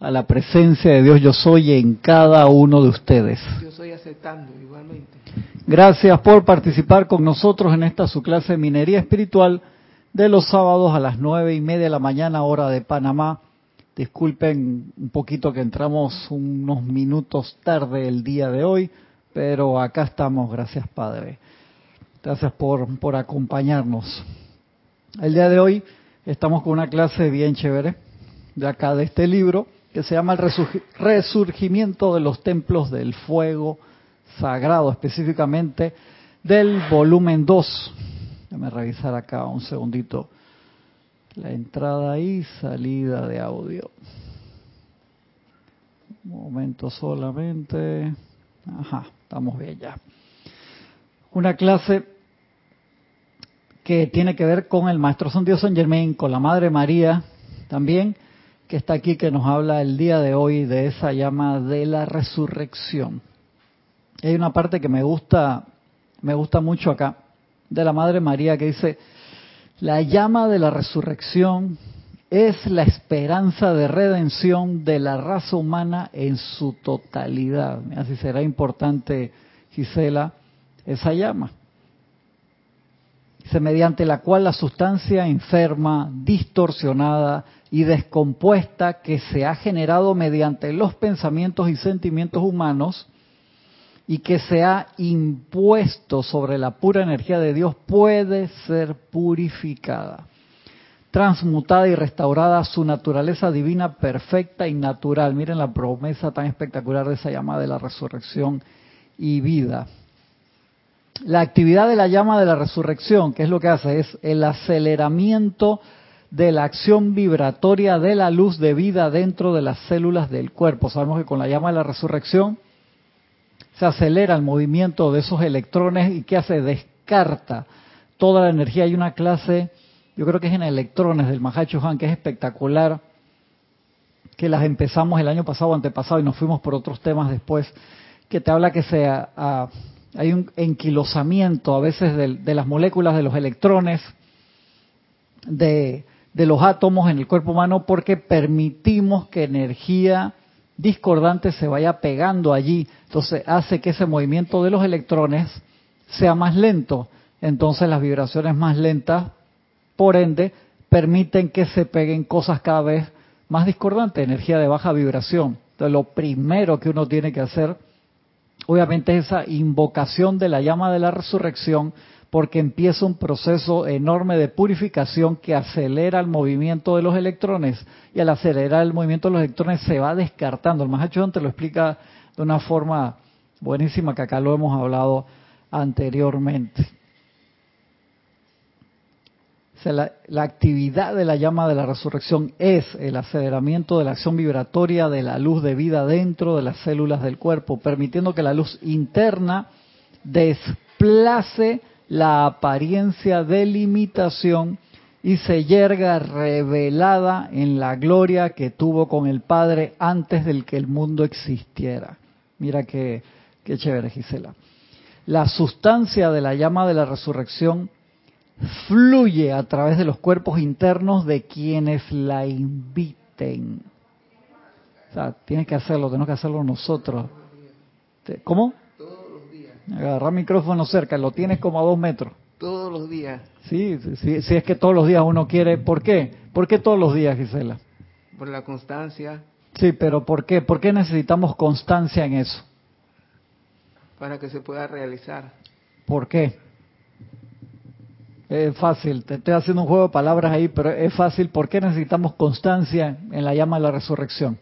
a la presencia de Dios yo soy en cada uno de ustedes. Yo soy aceptando igualmente. Gracias por participar con nosotros en esta su clase de minería espiritual de los sábados a las nueve y media de la mañana hora de Panamá. Disculpen un poquito que entramos unos minutos tarde el día de hoy, pero acá estamos, gracias Padre. Gracias por, por acompañarnos. El día de hoy estamos con una clase bien chévere de acá de este libro que se llama El Resurgimiento de los Templos del Fuego Sagrado, específicamente del volumen 2. Déjame revisar acá un segundito la entrada y salida de audio. Un momento solamente. Ajá, estamos bien ya. Una clase que tiene que ver con el Maestro San Dios San Germain, con la Madre María también, que está aquí, que nos habla el día de hoy de esa llama de la resurrección. Hay una parte que me gusta, me gusta mucho acá, de la Madre María, que dice, la llama de la resurrección es la esperanza de redención de la raza humana en su totalidad. Así será importante, Gisela, esa llama. Dice, mediante la cual la sustancia enferma, distorsionada y descompuesta que se ha generado mediante los pensamientos y sentimientos humanos y que se ha impuesto sobre la pura energía de Dios puede ser purificada, transmutada y restaurada a su naturaleza divina perfecta y natural. Miren la promesa tan espectacular de esa llama de la resurrección y vida. La actividad de la llama de la resurrección, ¿qué es lo que hace? Es el aceleramiento de la acción vibratoria de la luz de vida dentro de las células del cuerpo. Sabemos que con la llama de la resurrección se acelera el movimiento de esos electrones y ¿qué hace? Descarta toda la energía. Hay una clase, yo creo que es en electrones del Mahacho Han, que es espectacular, que las empezamos el año pasado o antepasado y nos fuimos por otros temas después, que te habla que se, hay un enquilosamiento a veces de, de las moléculas de los electrones, de de los átomos en el cuerpo humano porque permitimos que energía discordante se vaya pegando allí. Entonces hace que ese movimiento de los electrones sea más lento. Entonces las vibraciones más lentas, por ende, permiten que se peguen cosas cada vez más discordantes, energía de baja vibración. Entonces lo primero que uno tiene que hacer, obviamente, es esa invocación de la llama de la resurrección, porque empieza un proceso enorme de purificación que acelera el movimiento de los electrones y al acelerar el movimiento de los electrones se va descartando. El Mahacho te lo explica de una forma buenísima que acá lo hemos hablado anteriormente. la, actividad de la llama de la resurrección es el aceleramiento de la acción vibratoria de la luz de vida dentro de las células del cuerpo, permitiendo que la luz interna desplace la apariencia de limitación y se yerga revelada en la gloria que tuvo con el Padre antes del que el mundo existiera. Mira qué, qué chévere, Gisela. La sustancia de la llama de la resurrección fluye a través de los cuerpos internos de quienes la inviten. O sea, tienes que hacerlo, tenemos que hacerlo nosotros. ¿Cómo? Agarrar micrófono cerca, lo tienes como a dos metros. Todos los días. Sí, sí, sí, es que todos los días uno quiere. ¿Por qué? ¿Por qué todos los días, Gisela? Por la constancia. Sí, pero ¿por qué? ¿Por qué necesitamos constancia en eso? Para que se pueda realizar. ¿Por qué? Es fácil, te estoy haciendo un juego de palabras ahí, pero es fácil. ¿Por qué necesitamos constancia en la llama de la resurrección?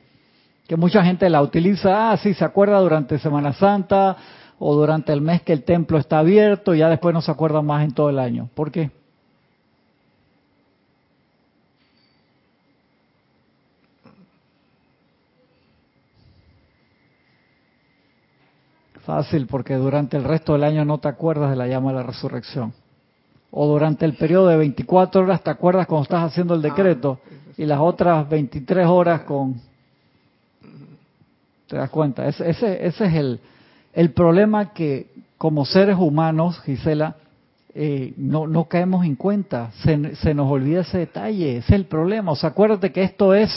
Que mucha gente la utiliza, ah, sí, se acuerda durante Semana Santa, o durante el mes que el templo está abierto y ya después no se acuerdan más en todo el año. ¿Por qué? Fácil, porque durante el resto del año no te acuerdas de la llama de la resurrección. O durante el periodo de 24 horas te acuerdas cuando estás haciendo el ah, decreto y las otras 23 horas con... ¿Te das cuenta? Ese, ese, ese es el, el problema que como seres humanos, Gisela, eh, no, no caemos en cuenta, se, se, nos olvida ese detalle, es el problema. O sea, acuérdate que esto es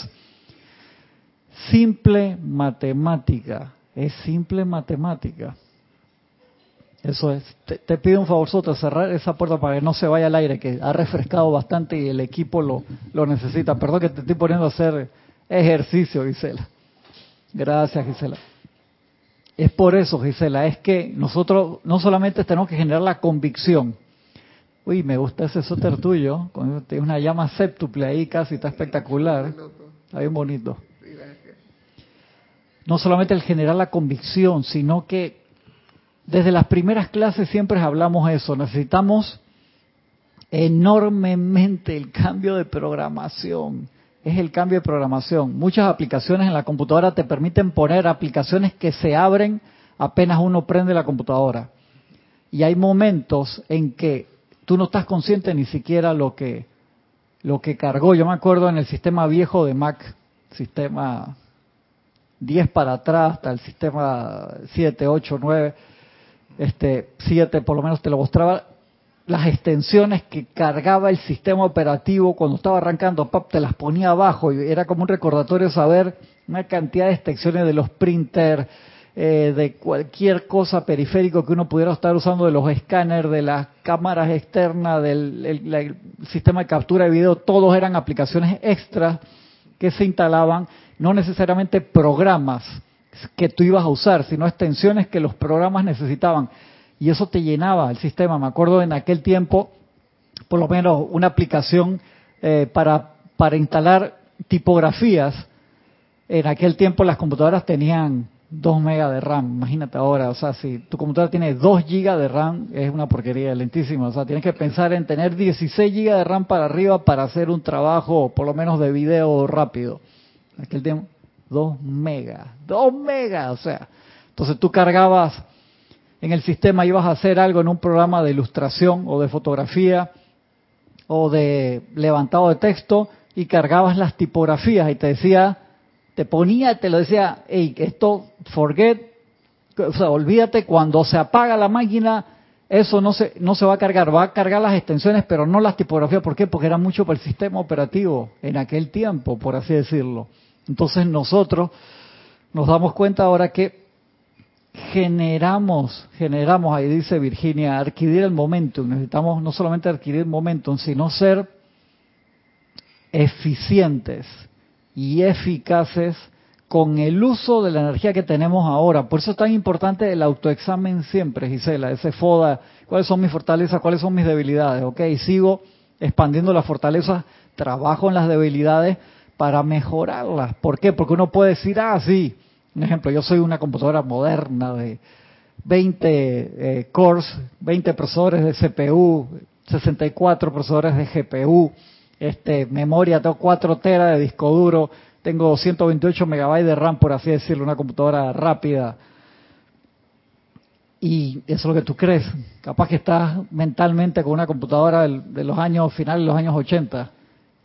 simple matemática. Es simple matemática. Eso es. Te, pido un favor, Soto, cerrar esa puerta para que no se vaya al aire, que ha refrescado bastante y el equipo lo, lo necesita. Perdón que te estoy poniendo a hacer ejercicio, Gisela. Gracias, Gisela. Es por eso, Gisela, es que nosotros no solamente tenemos que generar la convicción. Uy, me gusta ese soter tuyo, tiene una llama séptuple ahí casi, está espectacular. Está bien bonito. No solamente el generar la convicción, sino que desde las primeras clases siempre hablamos eso, necesitamos enormemente el cambio de programación. Es el cambio de programación. Muchas aplicaciones en la computadora te permiten poner aplicaciones que se abren apenas uno prende la computadora. Y hay momentos en que tú no estás consciente ni siquiera lo que lo que cargó. Yo me acuerdo en el sistema viejo de Mac, sistema 10 para atrás hasta el sistema 7, 8, 9 este 7 por lo menos te lo mostraba las extensiones que cargaba el sistema operativo cuando estaba arrancando, pap, te las ponía abajo y era como un recordatorio saber una cantidad de extensiones de los printers, eh, de cualquier cosa periférico que uno pudiera estar usando, de los escáneres, de las cámaras externas, del sistema de captura de video, todos eran aplicaciones extras que se instalaban, no necesariamente programas que tú ibas a usar, sino extensiones que los programas necesitaban. Y eso te llenaba el sistema. Me acuerdo en aquel tiempo, por lo menos una aplicación eh, para, para instalar tipografías. En aquel tiempo las computadoras tenían 2 megas de RAM. Imagínate ahora, o sea, si tu computadora tiene 2 gigas de RAM, es una porquería lentísima. O sea, tienes que pensar en tener 16 gigas de RAM para arriba para hacer un trabajo, por lo menos de video rápido. En aquel tiempo, 2 megas, 2 megas, o sea, entonces tú cargabas en el sistema, ibas a hacer algo en un programa de ilustración o de fotografía o de levantado de texto y cargabas las tipografías y te decía, te ponía, te lo decía, hey, esto, forget, o sea, olvídate, cuando se apaga la máquina, eso no se, no se va a cargar, va a cargar las extensiones, pero no las tipografías. ¿Por qué? Porque era mucho para el sistema operativo en aquel tiempo, por así decirlo. Entonces nosotros nos damos cuenta ahora que generamos, generamos, ahí dice Virginia, adquirir el momentum. Necesitamos no solamente adquirir momentum, sino ser eficientes y eficaces con el uso de la energía que tenemos ahora. Por eso es tan importante el autoexamen siempre, Gisela, ese FODA, cuáles son mis fortalezas, cuáles son mis debilidades, ok, sigo expandiendo las fortalezas, trabajo en las debilidades, para mejorarlas. ¿Por qué? Porque uno puede decir, ah, sí, un ejemplo, yo soy una computadora moderna de 20 eh, cores, 20 procesadores de CPU, 64 procesadores de GPU, este, memoria, tengo 4 teras de disco duro, tengo 128 megabytes de RAM, por así decirlo, una computadora rápida. Y eso es lo que tú crees. Capaz que estás mentalmente con una computadora de los años finales de los años 80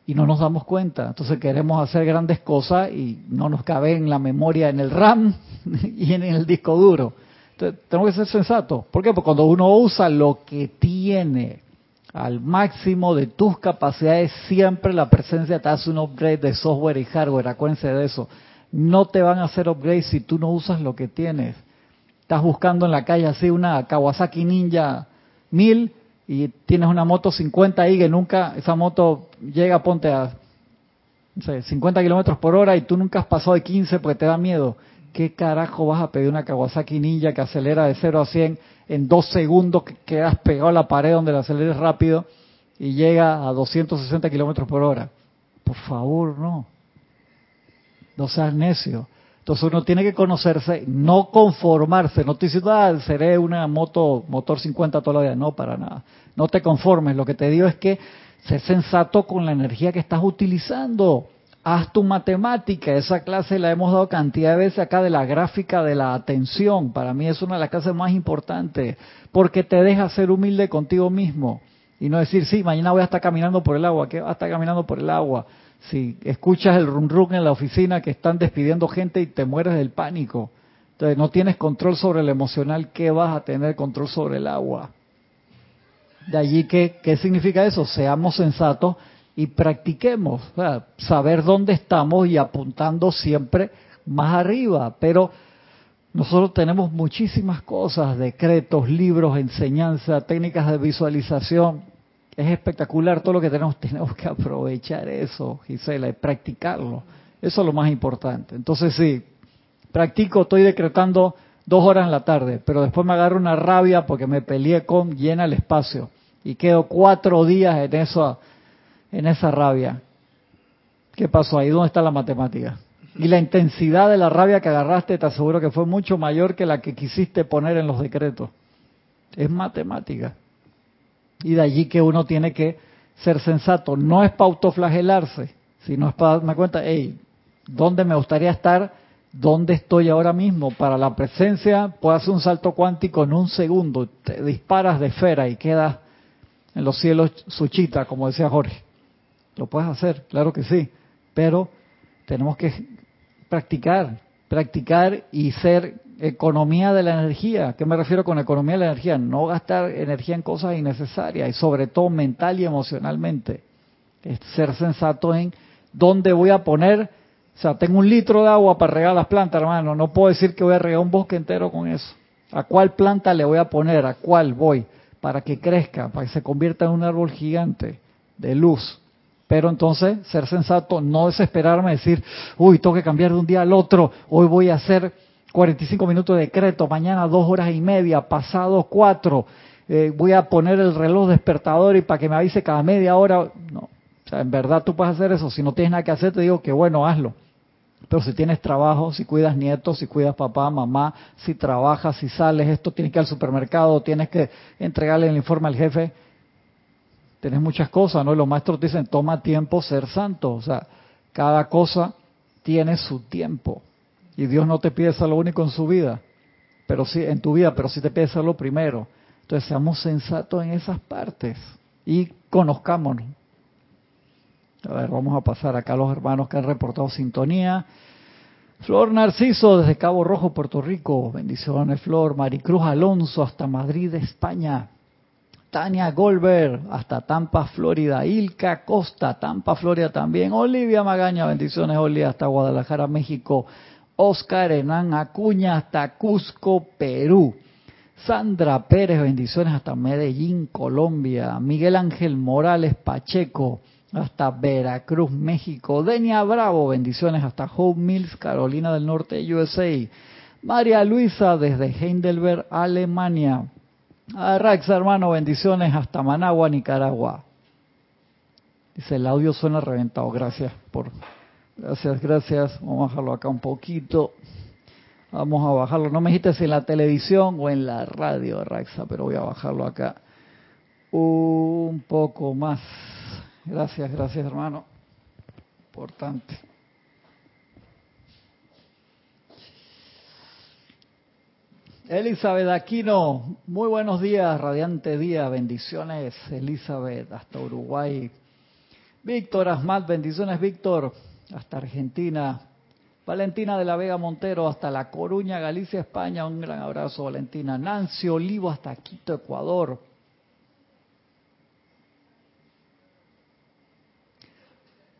y no nos damos cuenta. Entonces queremos hacer grandes cosas y no nos cabe en la memoria, en el RAM y en el disco duro. Entonces tenemos que ser sensatos. ¿Por qué? Porque cuando uno usa lo que tiene al máximo de tus capacidades, siempre la presencia te hace un upgrade de software y hardware. Acuérdense de eso. No te van a hacer upgrade si tú no usas lo que tienes. Estás buscando en la calle así una Kawasaki Ninja 1000 y tienes una moto 50 ahí que nunca, esa moto llega, ponte a 50 kilómetros por hora y tú nunca has pasado de 15 porque te da miedo. ¿Qué carajo vas a pedir una Kawasaki Ninja que acelera de 0 a 100 en dos segundos, que quedas pegado a la pared donde la aceleres rápido y llega a 260 kilómetros por hora? Por favor, no. No seas necio. Entonces uno tiene que conocerse, no conformarse, no te diciendo, ah, seré una moto, motor 50 toda la vida, no, para nada. No te conformes, lo que te digo es que sé sensato con la energía que estás utilizando. Haz tu matemática, esa clase la hemos dado cantidad de veces acá de la gráfica de la atención. Para mí es una de las clases más importantes, porque te deja ser humilde contigo mismo y no decir, sí, mañana voy a estar caminando por el agua, ¿qué va a estar caminando por el agua? Si escuchas el rum rum en la oficina que están despidiendo gente y te mueres del pánico. Entonces no tienes control sobre el emocional, ¿qué vas a tener control sobre el agua? De allí que, ¿qué significa eso? Seamos sensatos y practiquemos, saber dónde estamos y apuntando siempre más arriba, pero nosotros tenemos muchísimas cosas, decretos, libros, enseñanza, técnicas de visualización. Es espectacular todo lo que tenemos. Tenemos que aprovechar eso, Gisela, y practicarlo. Eso es lo más importante. Entonces sí, practico, estoy decretando dos horas en la tarde, pero después me agarro una rabia porque me peleé con llena el espacio y quedo cuatro días en eso, en esa rabia. ¿Qué pasó ahí? ¿Dónde está la matemática? Y la intensidad de la rabia que agarraste, te aseguro que fue mucho mayor que la que quisiste poner en los decretos. Es matemática. Y de allí que uno tiene que ser sensato. No es para autoflagelarse, sino es para darme cuenta, hey, ¿dónde me gustaría estar? ¿Dónde estoy ahora mismo? Para la presencia, puedo hacer un salto cuántico en un segundo. Te disparas de esfera y quedas en los cielos suchita, como decía Jorge. Lo puedes hacer, claro que sí. Pero tenemos que practicar, practicar y ser economía de la energía. ¿Qué me refiero con economía de la energía? No gastar energía en cosas innecesarias y sobre todo mental y emocionalmente. Es ser sensato en dónde voy a poner, o sea, tengo un litro de agua para regar las plantas, hermano, no puedo decir que voy a regar un bosque entero con eso. ¿A cuál planta le voy a poner? ¿A cuál voy? Para que crezca, para que se convierta en un árbol gigante de luz. Pero entonces, ser sensato, no desesperarme, decir, uy, tengo que cambiar de un día al otro, hoy voy a hacer 45 minutos de decreto, mañana dos horas y media, pasado cuatro, eh, voy a poner el reloj despertador y para que me avise cada media hora. No, o sea, en verdad tú puedes hacer eso. Si no tienes nada que hacer, te digo que bueno, hazlo. Pero si tienes trabajo, si cuidas nietos, si cuidas papá, mamá, si trabajas, si sales, esto tienes que ir al supermercado, tienes que entregarle el informe al jefe, Tienes muchas cosas, ¿no? los maestros dicen, toma tiempo ser santo. O sea, cada cosa tiene su tiempo. Y Dios no te pide lo único en su vida, pero sí, en tu vida, pero sí te pide lo primero. Entonces seamos sensatos en esas partes y conozcámonos. A ver, vamos a pasar acá a los hermanos que han reportado sintonía. Flor Narciso desde Cabo Rojo, Puerto Rico. Bendiciones, Flor. Maricruz Alonso hasta Madrid, España. Tania Goldberg, hasta Tampa, Florida. Ilka Costa, Tampa, Florida también. Olivia Magaña, bendiciones, Olivia, hasta Guadalajara, México. Oscar Hernán Acuña, hasta Cusco, Perú. Sandra Pérez, bendiciones hasta Medellín, Colombia. Miguel Ángel Morales Pacheco, hasta Veracruz, México. Denia Bravo, bendiciones hasta Home Mills, Carolina del Norte, USA. María Luisa desde Heidelberg, Alemania. A Rax, hermano, bendiciones hasta Managua, Nicaragua. Dice, el audio suena reventado. Gracias por... Gracias, gracias. Vamos a bajarlo acá un poquito. Vamos a bajarlo. No me dijiste si en la televisión o en la radio, Raxa, pero voy a bajarlo acá un poco más. Gracias, gracias, hermano. Importante. Elizabeth Aquino, muy buenos días, radiante día, bendiciones, Elizabeth, hasta Uruguay. Víctor Asmat, bendiciones, Víctor, hasta Argentina. Valentina de la Vega Montero, hasta La Coruña, Galicia, España, un gran abrazo, Valentina. Nancy Olivo, hasta Quito, Ecuador.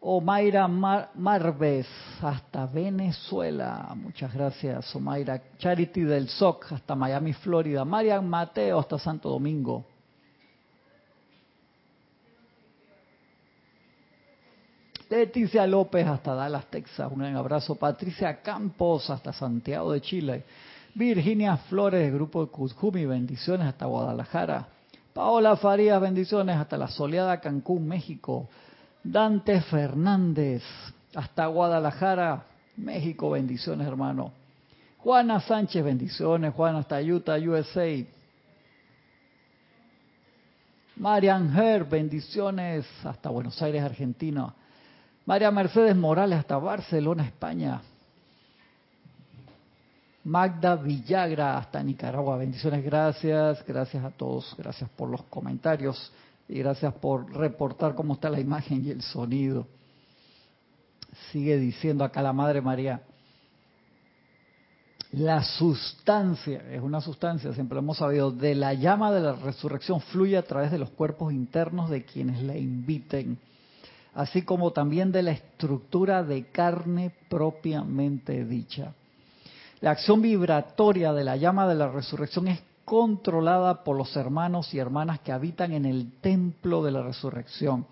Omaira Marves, hasta Venezuela. Muchas gracias, Omaira. Charity del SOC, hasta Miami, Florida. Marian Mateo, hasta Santo Domingo. Leticia López, hasta Dallas, Texas. Un gran abrazo. Patricia Campos, hasta Santiago de Chile. Virginia Flores, grupo de Cuzcumi, bendiciones hasta Guadalajara. Paola Farías, bendiciones hasta la soleada Cancún, México. Dante Fernández, hasta Guadalajara, México, bendiciones hermano. Juana Sánchez, bendiciones, Juana hasta Utah, USA. Marian Her, bendiciones hasta Buenos Aires, Argentina. María Mercedes Morales hasta Barcelona, España. Magda Villagra hasta Nicaragua, bendiciones, gracias, gracias a todos, gracias por los comentarios. Y gracias por reportar cómo está la imagen y el sonido. Sigue diciendo acá la Madre María. La sustancia, es una sustancia, siempre hemos sabido, de la llama de la resurrección fluye a través de los cuerpos internos de quienes la inviten. Así como también de la estructura de carne propiamente dicha. La acción vibratoria de la llama de la resurrección es controlada por los hermanos y hermanas que habitan en el templo de la resurrección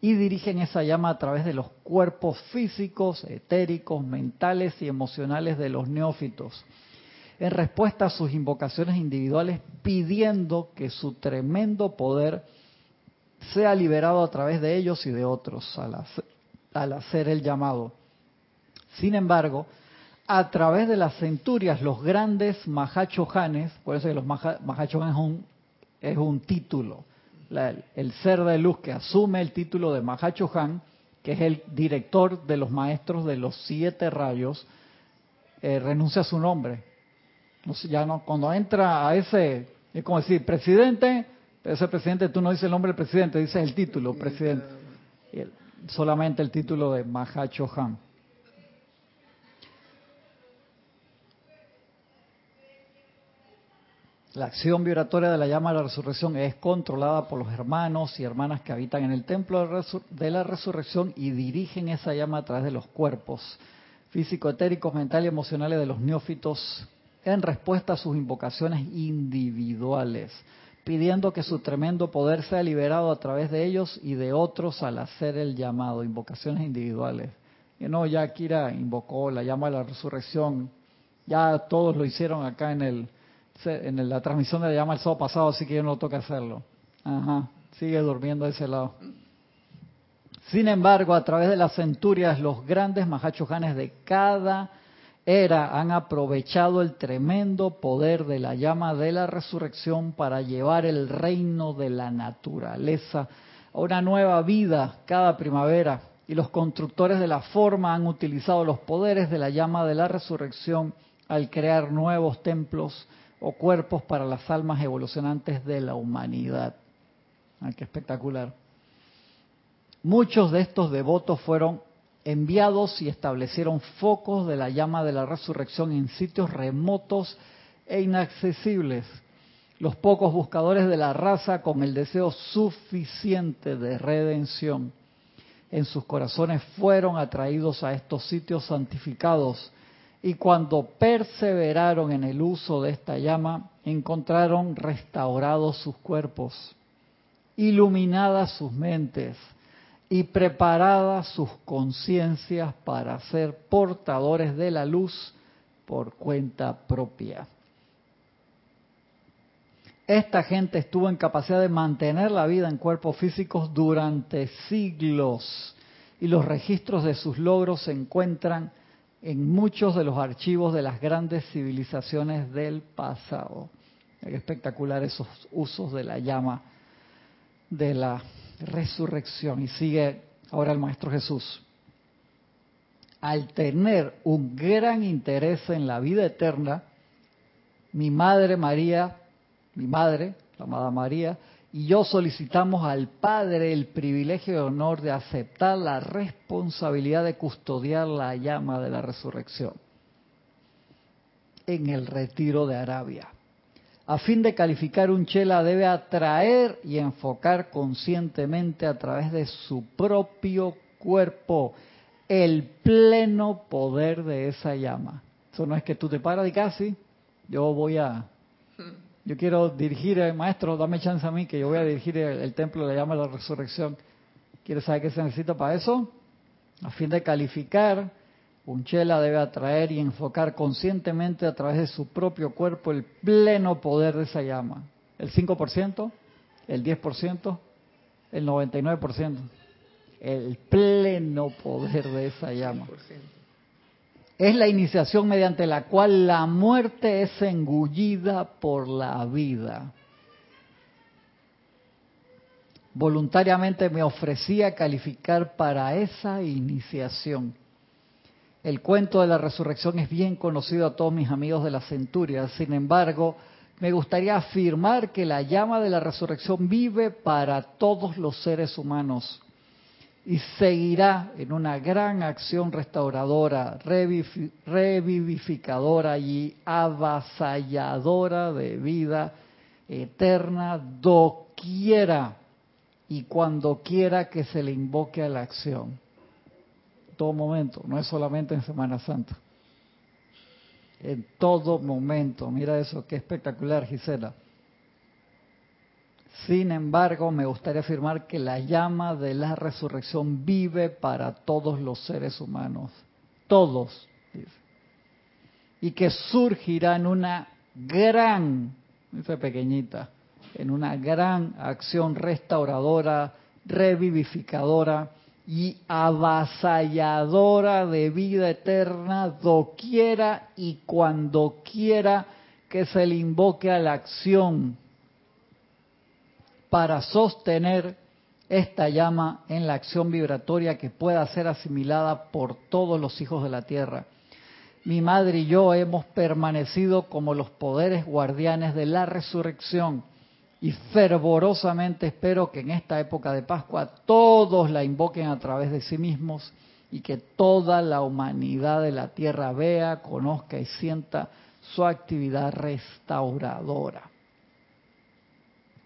y dirigen esa llama a través de los cuerpos físicos, etéricos, mentales y emocionales de los neófitos, en respuesta a sus invocaciones individuales, pidiendo que su tremendo poder sea liberado a través de ellos y de otros al hacer, el llamado. Sin embargo, a través de las centurias, los grandes Mahachohanes, por eso que los Mahachohanes es un, es un título, el ser de luz que asume el título de Mahachohan, que es el director de los maestros de los siete rayos, eh, renuncia a su nombre. ya no, cuando entra a ese, es como decir, presidente, ese presidente tú no dices el nombre del presidente, dices el título, presidente. solamente el título de Mahachohan. La acción vibratoria de la llama de la resurrección es controlada por los hermanos y hermanas que habitan en el templo de la resurrección y dirigen esa llama a través de los cuerpos físico-etéricos, mentales y emocionales de los neófitos en respuesta a sus invocaciones individuales, pidiendo que su tremendo poder sea liberado a través de ellos y de otros al hacer el llamado, invocaciones individuales. Y no, ya Kira invocó la llama de la resurrección, ya todos lo hicieron acá en el en la transmisión de la llama el sábado pasado, así que yo no toca hacerlo. Ajá, sigue durmiendo de ese lado. Sin embargo, a través de las centurias, los grandes mahachohanes de cada era han aprovechado el tremendo poder de la llama de la resurrección para llevar el reino de la naturaleza a una nueva vida cada primavera. Y los constructores de la forma han utilizado los poderes de la llama de la resurrección al crear nuevos templos o cuerpos para las almas evolucionantes de la humanidad. Ah, qué espectacular. Muchos de estos devotos fueron enviados y establecieron focos de la llama de la resurrección en sitios remotos e inaccesibles. Los pocos buscadores de la raza con el deseo suficiente de redención en sus corazones fueron atraídos a estos sitios santificados y cuando perseveraron en el uso de esta llama, encontraron restaurados sus cuerpos, iluminadas sus mentes y preparadas sus conciencias para ser portadores de la luz por cuenta propia. Esta gente estuvo en capacidad de mantener la vida en cuerpos físicos durante siglos y los registros de sus logros se encuentran en muchos de los archivos de las grandes civilizaciones del pasado. Es espectacular esos usos de la llama de la resurrección. Y sigue ahora el Maestro Jesús. Al tener un gran interés en la vida eterna, mi madre María, mi madre, la amada María, y yo solicitamos al Padre el privilegio y honor de aceptar la responsabilidad de custodiar la llama de la resurrección en el retiro de Arabia. A fin de calificar un chela debe atraer y enfocar conscientemente a través de su propio cuerpo el pleno poder de esa llama. Eso no es que tú te paras de casi, yo voy a yo quiero dirigir, el maestro, dame chance a mí que yo voy a dirigir el, templo de la llama de la resurrección. ¿Quieres saber qué se necesita para eso? A fin de calificar, un chela debe atraer y enfocar conscientemente a través de su propio cuerpo el pleno poder de esa llama. El 5%, el 10%, el 99%. El pleno poder de esa llama es la iniciación mediante la cual la muerte es engullida por la vida. Voluntariamente me ofrecí a calificar para esa iniciación. El cuento de la resurrección es bien conocido a todos mis amigos de la centuria. Sin embargo, me gustaría afirmar que la llama de la resurrección vive para todos los seres humanos y seguirá en una gran acción restauradora, revivificadora y avasalladora de vida eterna doquiera y cuando quiera que se le invoque a la acción. Todo momento, no es solamente en Semana Santa. En todo momento, mira eso, qué espectacular, Gisela. Sin embargo, me gustaría afirmar que la llama de la resurrección vive para todos los seres humanos, todos, y que surgirá en una gran, dice pequeñita, en una gran acción restauradora, revivificadora y avasalladora de vida eterna, doquiera y cuando quiera que se le invoque a la acción para sostener esta llama en la acción vibratoria que pueda ser asimilada por todos los hijos de la tierra. Mi madre y yo hemos permanecido como los poderes guardianes de la resurrección y fervorosamente espero que en esta época de Pascua todos la invoquen a través de sí mismos y que toda la humanidad de la tierra vea, conozca y sienta su actividad restauradora.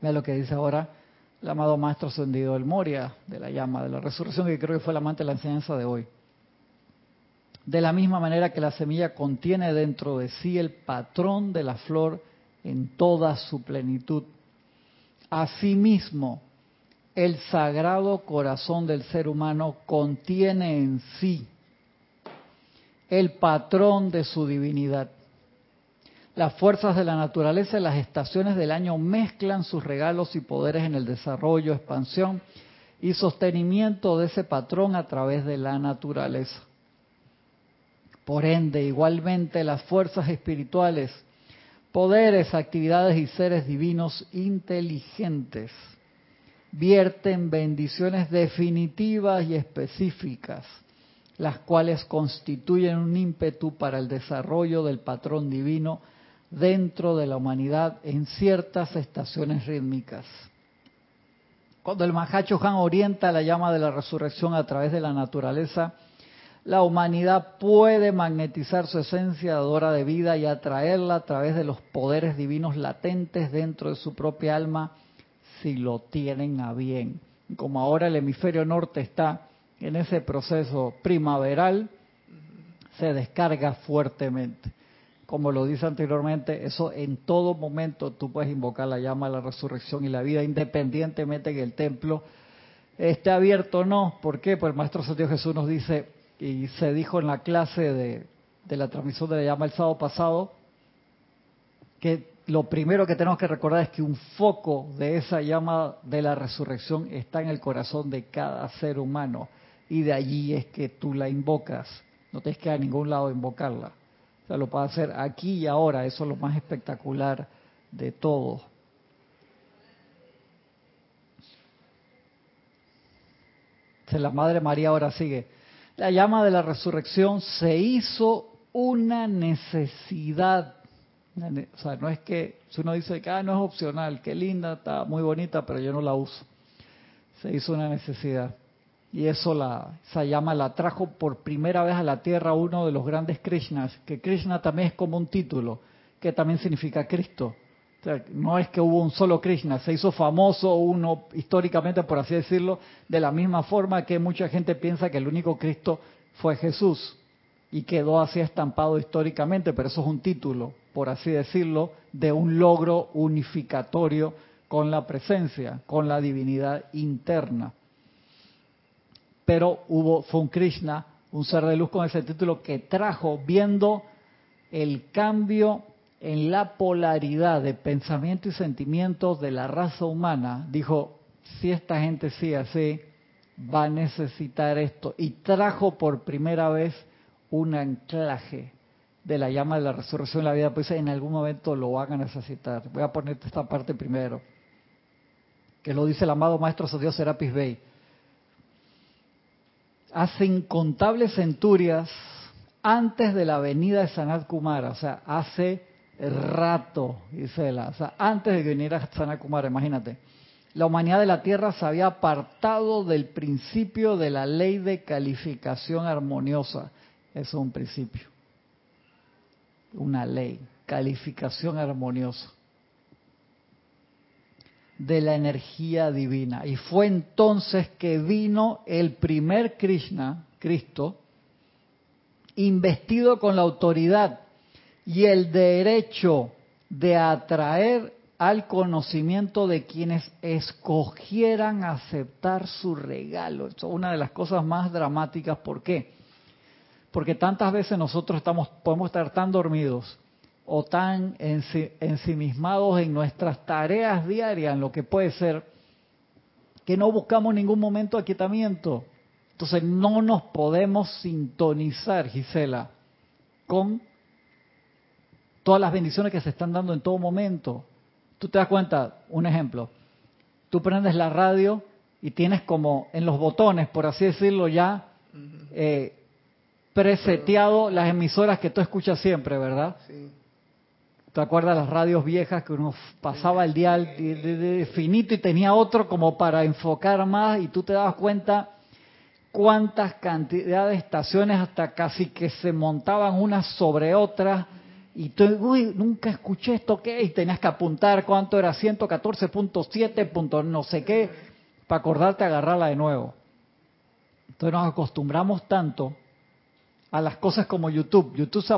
Vea lo que dice ahora el amado Maestro Ascendido del Moria, de la llama de la resurrección, que creo que fue el amante de la enseñanza de hoy. De la misma manera que la semilla contiene dentro de sí el patrón de la flor en toda su plenitud. Asimismo, el sagrado corazón del ser humano contiene en sí el patrón de su divinidad. Las fuerzas de la naturaleza y las estaciones del año mezclan sus regalos y poderes en el desarrollo, expansión y sostenimiento de ese patrón a través de la naturaleza. Por ende, igualmente las fuerzas espirituales, poderes, actividades y seres divinos inteligentes vierten bendiciones definitivas y específicas, las cuales constituyen un ímpetu para el desarrollo del patrón divino dentro de la humanidad en ciertas estaciones rítmicas. Cuando el Mahacho Han orienta la llama de la resurrección a través de la naturaleza, la humanidad puede magnetizar su esencia adora de vida y atraerla a través de los poderes divinos latentes dentro de su propia alma si lo tienen a bien. Como ahora el hemisferio norte está en ese proceso primaveral, se descarga fuertemente como lo dice anteriormente, eso en todo momento tú puedes invocar la llama la resurrección y la vida, independientemente que el templo esté abierto o no. ¿Por qué? Pues el Maestro Santiago Jesús nos dice, y se dijo en la clase de, de la transmisión de la llama el sábado pasado, que lo primero que tenemos que recordar es que un foco de esa llama de la resurrección está en el corazón de cada ser humano y de allí es que tú la invocas. No tienes que a ningún lado invocarla. O sea, lo puede hacer aquí y ahora, eso es lo más espectacular de todo. la Madre María ahora sigue. La llama de la resurrección se hizo una necesidad. O sea, no es que, si uno dice que ah, no es opcional, qué linda, está muy bonita, pero yo no la uso. Se hizo una necesidad y eso la, esa llama la trajo por primera vez a la tierra uno de los grandes Krishnas, que Krishna también es como un título, que también significa Cristo. Sea, no es que hubo un solo Krishna, se hizo famoso uno históricamente, por así decirlo, de la misma forma que mucha gente piensa que el único Cristo fue Jesús y quedó así estampado históricamente, pero eso es un título, por así decirlo, de un logro unificatorio con la presencia, con la divinidad interna. Pero hubo, fue un Krishna, un ser de luz con ese título que trajo, viendo el cambio en la polaridad de pensamiento y sentimientos de la raza humana, dijo, si esta gente sigue así, va a necesitar esto. Y trajo por primera vez un anclaje de la llama de la resurrección de la vida, pues en algún momento lo van a necesitar. Voy a ponerte esta parte primero, que lo dice el amado Maestro Dios Serapis Bey hace incontables centurias antes de la venida de Sanat Kumara, o sea, hace rato, Gisela, o antes de que viniera Sanat Kumara, imagínate. La humanidad de la Tierra se había apartado del principio de la ley de calificación armoniosa. Eso es un principio. Una ley, calificación armoniosa. de la energía divina. Y fue entonces que vino el primer Krishna, Cristo, investido con la autoridad y el derecho de atraer al conocimiento de quienes escogieran aceptar su regalo. Eso es una de las cosas más dramáticas. ¿Por qué? Porque tantas veces nosotros estamos, podemos estar tan dormidos o tan ensimismados en nuestras tareas diarias, en lo que puede ser, que no buscamos ningún momento de aquietamiento. Entonces no nos podemos sintonizar, Gisela, con todas las bendiciones que se están dando en todo momento. Tú te das cuenta, un ejemplo, tú prendes la radio y tienes como en los botones, por así decirlo, ya eh, preseteado las emisoras que tú escuchas siempre, ¿verdad? Sí. ¿Te acuerdas las radios viejas que uno pasaba el dial de, finito y tenía otro como para enfocar más y tú te dabas cuenta cuántas cantidades de estaciones hasta casi que se montaban unas sobre otras y tú, uy, nunca escuché esto, ¿qué? Y tenías que apuntar cuánto era 114.7, no sé qué, para acordarte agarrarla de nuevo. Entonces nos acostumbramos tanto a las cosas como YouTube. YouTube se,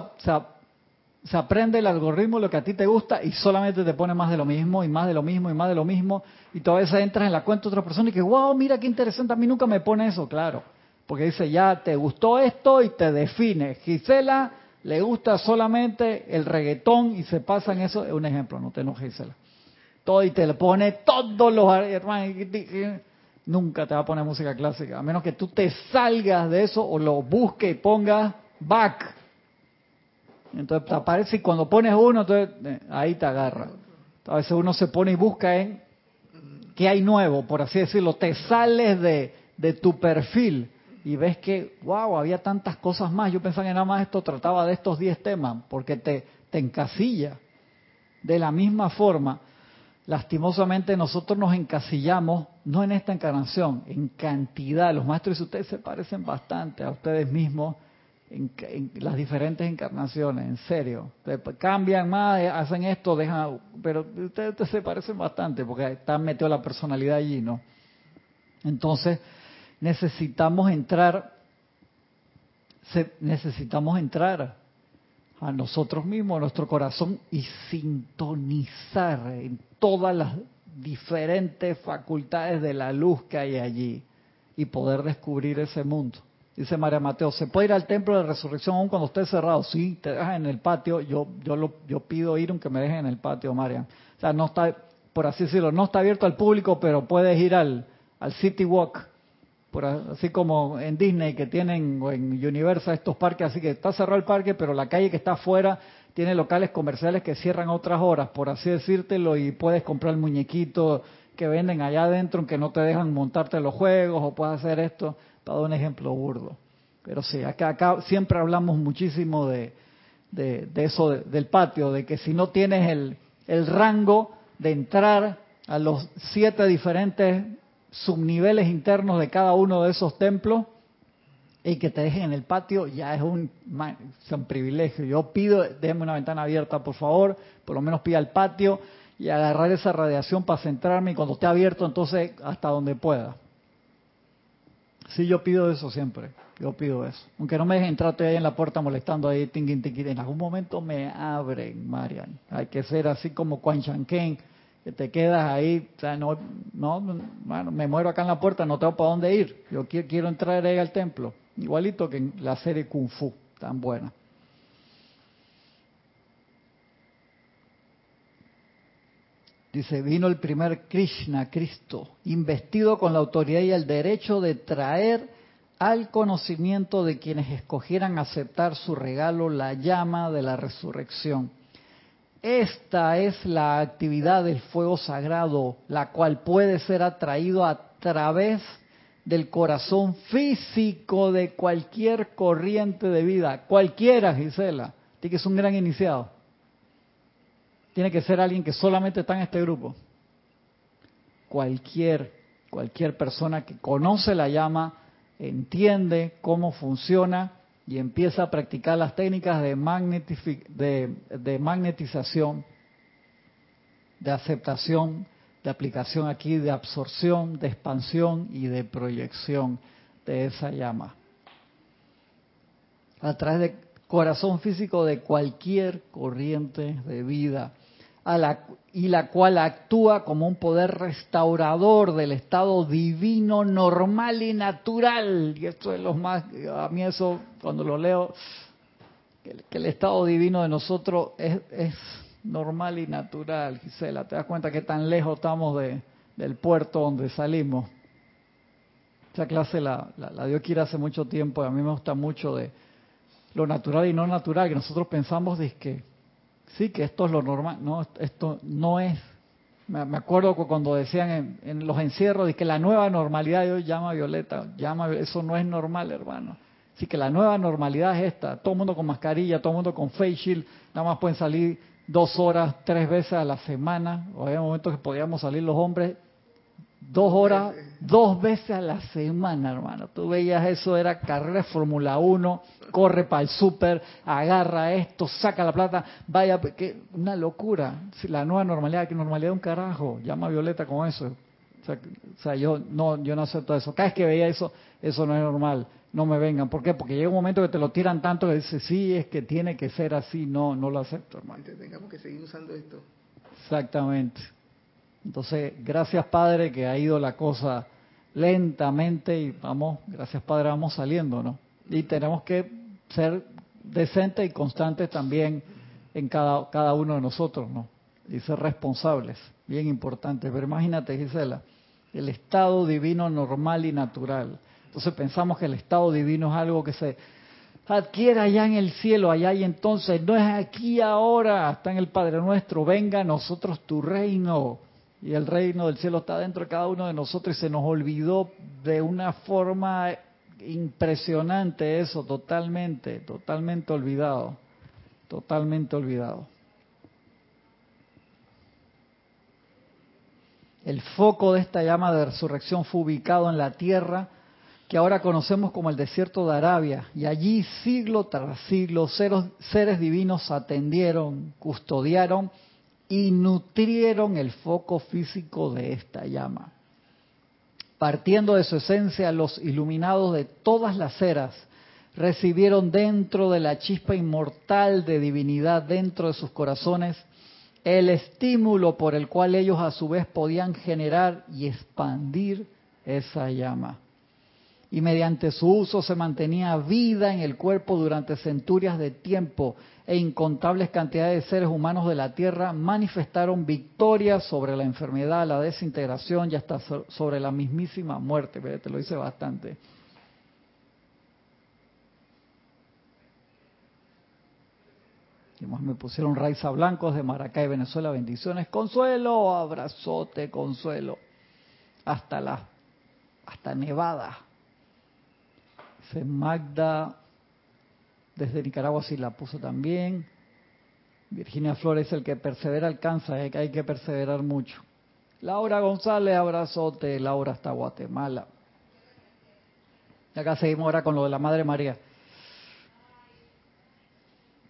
se, aprende el algoritmo, lo que a ti te gusta, y solamente te pone más de lo mismo, y más de lo mismo, y más de lo mismo, y toda vez entras en la cuenta de otra persona y que, wow, mira qué interesante, a mí nunca me pone eso, claro, porque dice, ya te gustó esto y te define. Gisela le gusta solamente el reggaetón y se pasa en eso, es un ejemplo, no te enojes. Todo y te le pone todos los hermanos, nunca te va a poner música clásica, a menos que tú te salgas de eso o lo busques y pongas back entonces te aparece y cuando pones uno, entonces eh, ahí te agarra. A veces uno se pone y busca en qué hay nuevo, por así decirlo. Te sales de, de tu perfil y ves que, wow, había tantas cosas más. Yo pensaba que nada más esto trataba de estos 10 temas, porque te, te encasilla. De la misma forma, lastimosamente nosotros nos encasillamos, no en esta encarnación, en cantidad. Los maestros de ustedes se parecen bastante a ustedes mismos en, las diferentes encarnaciones, en serio. cambian más, eh, hacen esto, dejan, pero ustedes, se parecen bastante porque están metido la personalidad allí, ¿no? Entonces, necesitamos entrar, necesitamos entrar a nosotros mismos, a nuestro corazón y sintonizar en todas las diferentes facultades de la luz que hay allí y poder descubrir ese mundo. Dice María Mateo, ¿se puede ir al templo de resurrección aún cuando esté cerrado? Sí, te dejan en el patio. Yo yo lo, yo pido ir aunque me dejen en el patio, María. O sea, no está, por así decirlo, no está abierto al público, pero puedes ir al, al City Walk, por, así como en Disney que tienen, o en Universal estos parques, así que está cerrado el parque, pero la calle que está afuera tiene locales comerciales que cierran a otras horas, por así decírtelo, y puedes comprar el muñequito que venden allá adentro, aunque no te dejan montarte los juegos, o puedes hacer esto para dar un ejemplo burdo. Pero sí, acá, acá siempre hablamos muchísimo de, de, eso del patio, de que si no tienes el, el rango de entrar a los siete diferentes subniveles internos de cada uno de esos templos y que te dejen en el patio ya es un, es un privilegio. Yo pido, déjenme una ventana abierta, por favor, por lo menos pida el patio y agarrar esa radiación para centrarme y cuando esté abierto entonces hasta donde pueda. Sí, yo pido eso siempre. Yo pido eso. Aunque no me dejen entrar, ahí en la puerta molestando ahí, tinguin, tinguin. En algún momento me abren, Marian. Hay que ser así como Quan Chanquén, que te quedas ahí. O sea, no, no, bueno, me muero acá en la puerta, no tengo para dónde ir. Yo quiero, quiero entrar ahí al templo. Igualito que en la serie Kung Fu, tan buena. Dice, vino el primer Krishna, Cristo, investido con la autoridad y el derecho de traer al conocimiento de quienes escogieran aceptar su regalo la llama de la resurrección. Esta es la actividad del fuego sagrado, la cual puede ser atraído a través del corazón físico de cualquier corriente de vida, cualquiera, Gisela, tiene que ser un gran iniciado. Tiene que ser alguien que solamente está en este grupo. Cualquier, cualquier persona que conoce la llama, entiende cómo funciona y empieza a practicar las técnicas de, magnetización, de aceptación, de aplicación aquí, de absorción, de expansión y de proyección de esa llama. A través del corazón físico de cualquier corriente de vida y la cual actúa como un poder restaurador del estado divino, normal y natural. Y esto es lo más, a mí eso, cuando lo leo, que, el estado divino de nosotros es, es, normal y natural, Gisela. ¿Te das cuenta que tan lejos estamos de, del puerto donde salimos? Esa clase la, la, la dio Kira hace mucho tiempo y a mí me gusta mucho de lo natural y no natural, que nosotros pensamos de que sí, que esto es lo normal. No, esto no es. Me, acuerdo cuando decían en, los encierros de que la nueva normalidad, yo llama a Violeta, llama, eso no es normal, hermano. Así que la nueva normalidad es esta, todo el mundo con mascarilla, todo el mundo con face shield, nada más pueden salir dos horas, tres veces a la semana, o había momentos que podíamos salir los hombres dos horas, dos veces a la semana, hermano. Tú veías eso, era carrera de Fórmula 1, corre para el súper, agarra esto, saca la plata, vaya, que una locura. La nueva normalidad, que normalidad un carajo, llama a Violeta con eso. O sea, yo no yo no acepto eso. Cada vez que veía eso, eso no es normal. No me vengan. ¿Por qué? Porque llega un momento que te lo tiran tanto que dices, sí, es que tiene que ser así. No, no lo acepto, hermano. tengamos que seguir usando esto. Exactamente. Entonces, gracias Padre que ha ido la cosa lentamente y vamos, gracias Padre, vamos saliendo, ¿no? Y tenemos que ser decentes y constantes también en cada, cada uno de nosotros, ¿no? Y ser responsables, bien importante. Pero imagínate, Gisela, el estado divino normal y natural. Entonces pensamos que el estado divino es algo que se adquiere allá en el cielo, allá y entonces no es aquí ahora, está en el Padre nuestro, venga a nosotros tu reino y el reino del cielo está dentro de cada uno de nosotros y se nos olvidó de una forma impresionante eso, totalmente, totalmente olvidado, totalmente olvidado. El foco de esta llama de resurrección fue ubicado en la tierra que ahora conocemos como el desierto de Arabia, y allí siglo tras siglo seres divinos atendieron, custodiaron y nutrieron el foco físico de esta llama. Partiendo de su esencia, los iluminados de todas las eras recibieron dentro de la chispa inmortal de divinidad dentro de sus corazones el estímulo por el cual ellos a su vez podían generar y expandir esa llama y mediante su uso se mantenía vida en el cuerpo durante centurias de tiempo e incontables cantidades de seres humanos de la Tierra manifestaron victoria sobre la enfermedad, la desintegración y hasta sobre la mismísima muerte. Te lo dice bastante. Me pusieron raíces blancos de Maracay, Venezuela, bendiciones, consuelo, abrazote, consuelo, hasta la, hasta Nevada. Magda desde Nicaragua sí la puso también. Virginia Flores, el que persevera alcanza, que hay que perseverar mucho. Laura González, abrazote. Laura hasta Guatemala. Y acá seguimos ahora con lo de la Madre María.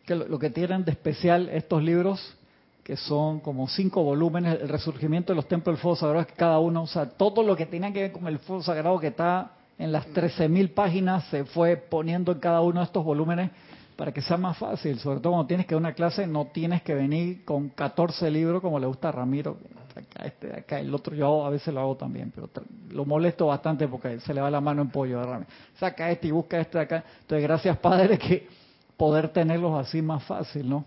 Que lo, que tienen de especial estos libros, que son como cinco volúmenes, el resurgimiento de los templos del fuego sagrado, es que cada uno, o sea, todo lo que tenía que ver con el fuego sagrado que está en las 13.000 páginas se fue poniendo en cada uno de estos volúmenes para que sea más fácil, sobre todo cuando tienes que dar una clase, no tienes que venir con 14 libros como le gusta a Ramiro, acá, este, acá el otro yo a veces lo hago también, pero lo molesto bastante porque se le va la mano en pollo a Ramiro. Saca este y busca este de acá. Entonces, gracias Padre que poder tenerlos así más fácil, ¿no?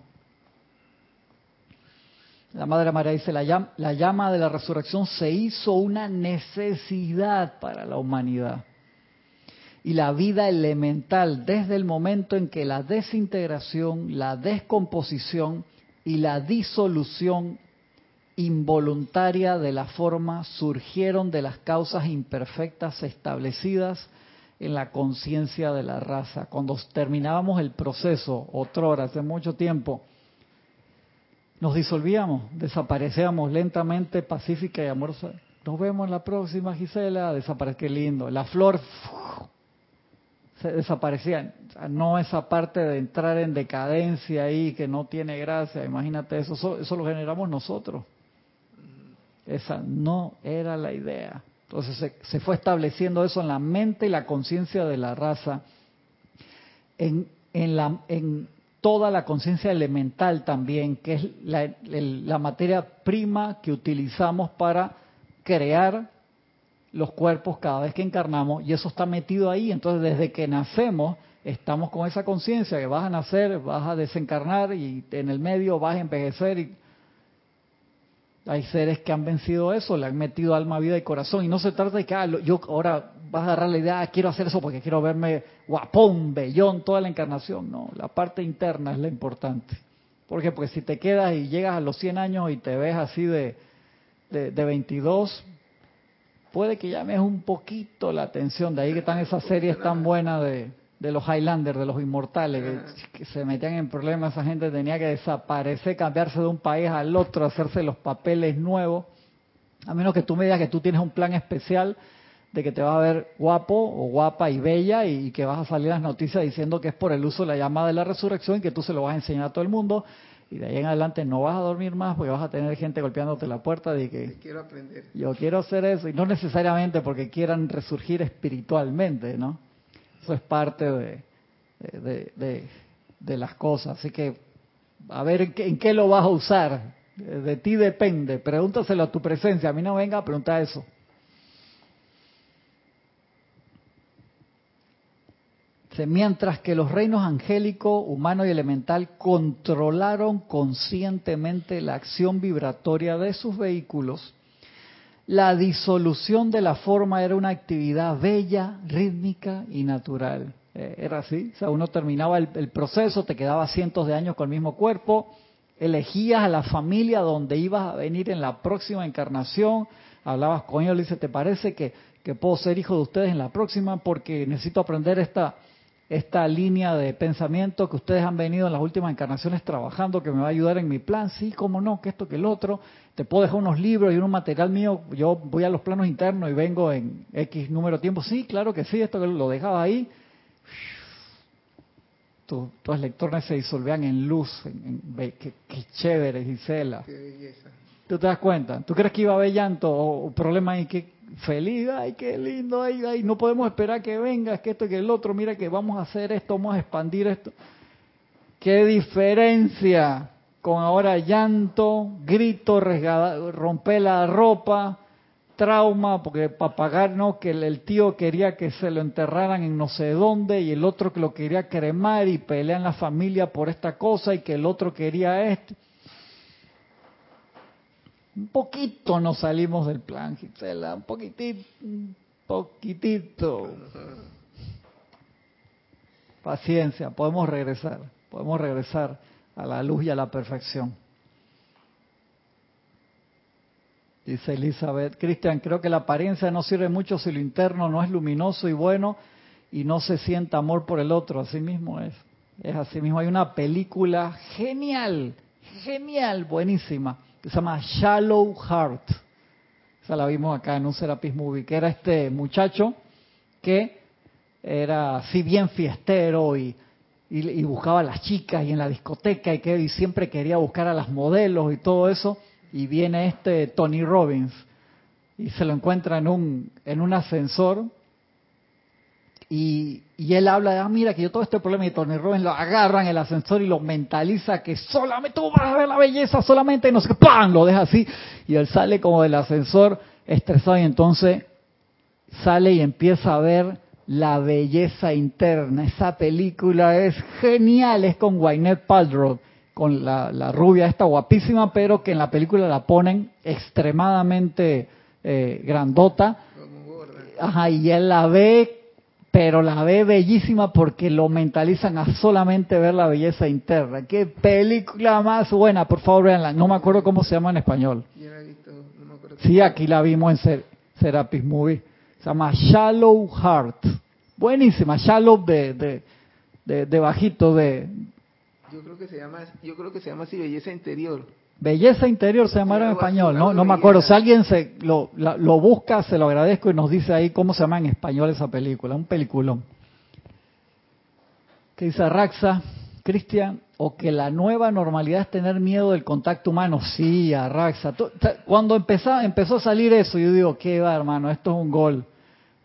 La Madre María dice, la llama, la llama de la resurrección se hizo una necesidad para la humanidad y la vida elemental desde el momento en que la desintegración, la descomposición y la disolución involuntaria de la forma surgieron de las causas imperfectas establecidas en la conciencia de la raza. Cuando terminábamos el proceso, otrora, hace mucho tiempo, nos disolvíamos, desaparecíamos lentamente, pacífica y amorosa. Nos vemos en la próxima, Gisela, desaparece, qué lindo. La flor se desaparecían. no esa parte de entrar en decadencia ahí que no tiene gracia, imagínate eso, eso, lo generamos nosotros. Esa no era la idea. Entonces se, se fue estableciendo eso en la mente y la conciencia de la raza, en, en, la, en toda la conciencia elemental también, que es la materia prima que utilizamos para crear los cuerpos cada vez que encarnamos, y eso está metido ahí. Entonces, desde que nacemos, estamos con esa conciencia que vas a nacer, vas a desencarnar y en el medio vas a envejecer y hay seres que han vencido eso, le han metido alma, vida y corazón. Y no se trata de que ah, yo ahora vas a agarrar la idea, ah, quiero hacer eso porque quiero verme guapón, bellón, toda la encarnación. No, la parte interna es la importante. ¿Por qué? Porque si te quedas y llegas a los 100 años y te ves así de, de, de 22, puede que llames un poquito la atención. De ahí que están esas series tan buenas de, de los Highlanders, de los inmortales, que, que se metían en problemas. Esa gente tenía que desaparecer, cambiarse de un país al otro, hacerse los papeles nuevos. A menos que tú me digas que tú tienes un plan especial de que te vas a ver guapo o guapa y bella y que vas a salir las noticias diciendo que es por el uso de la llamada de la resurrección y que tú se lo vas a enseñar a todo el mundo y de ahí en adelante no vas a dormir más porque vas a tener gente golpeándote la puerta de que Quiero aprender. yo quiero hacer eso y no necesariamente porque quieran resurgir espiritualmente, ¿no? Eso es parte de, de, de- las cosas. Así que a ver en qué, en qué lo vas a usar. De, de ti depende. Pregúntaselo a tu presencia. A mí no venga a preguntar eso. Dice, Mientras que los reinos angélico, humano y elemental controlaron conscientemente la acción vibratoria de sus vehículos, la disolución de la forma era una actividad bella, rítmica y natural. Eh, era así, o sea, uno terminaba el, proceso, te quedaba cientos de años con el mismo cuerpo, elegías a la familia donde ibas a venir en la próxima encarnación, hablabas con ellos, le dices, ¿te parece que, que puedo ser hijo de ustedes en la próxima? Porque necesito aprender esta, esta línea de pensamiento que ustedes han venido en las últimas encarnaciones trabajando, que me va a ayudar en mi plan, sí, cómo no, que esto, que el otro, te puedo dejar unos libros y un material mío, yo voy a los planos internos y vengo en X número de tiempo, sí, claro que sí, esto que lo dejaba ahí, tus, tus electrones se disolvían en luz, en, en- qué, qué chévere, Gisela. Qué belleza. ¿Tú te das cuenta? ¿Tú crees que iba a haber llanto o, o problema ahí? Que feliz, ay, qué lindo, ay, ay, no podemos esperar que vengas, que esto que el otro, mira que vamos a hacer esto, vamos a expandir esto. ¿Qué diferencia con ahora llanto, grito, resgada- romper la ropa, trauma, porque para pagar, ¿no? Que el, el tío quería que se lo enterraran en no sé dónde y el otro que lo quería cremar y pelean la familia por esta cosa y que el otro quería esto. Un poquito nos salimos del plan, Gisela, un poquitito, un poquitito. Paciencia, podemos regresar, podemos regresar a la luz y a la perfección. Dice Elizabeth, Cristian, creo que la apariencia no sirve mucho si lo interno no es luminoso y bueno y no se sienta amor por el otro. Así mismo es. Es así mismo. Hay una película genial, genial, buenísima, que se llama Shallow Heart. Esa la vimos acá en un Serapis Movie, que era este muchacho que era así bien fiestero y, y, buscaba a las chicas y en la discoteca y, que, y siempre quería buscar a las modelos y todo eso. Y viene este Tony Robbins y se lo encuentra en un, en un ascensor y, y él habla de, ah, mira, que yo todo este problema y Tony Robbins lo agarra en el ascensor y lo mentaliza que solamente tú vas a ver la belleza, solamente no sé qué, ¡pam! Lo deja así y él sale como del ascensor estresado y entonces sale y empieza a ver la belleza interna. Esa película es genial, es con Gwyneth Paltrow, con la, la rubia esta guapísima, pero que en la película la ponen extremadamente eh, grandota. Ajá, y él la ve, pero la ve bellísima porque lo mentalizan a solamente ver la belleza interna. Qué película más buena, por favor, veanla. No me acuerdo cómo se llama en español. Yo la he visto, no me acuerdo. Sí, aquí la vimos en Ser- Serapis Movie. Se llama Shallow Heart. Buenísima, Shallow de, de, de, de bajito, de Yo creo que se llama, yo creo que se llama así belleza interior. Belleza interior se llama en español. No, me acuerdo. Si alguien se lo, la- lo busca, se lo agradezco y nos dice ahí cómo se llama en español esa película. Un peliculón. ¿Qué dice Raxa? Cristian, o que la nueva normalidad es tener miedo del contacto humano. Sí, Arraxa. Cuando empezó, empezó a salir eso, yo digo, ¿qué va, hermano? Esto es un gol.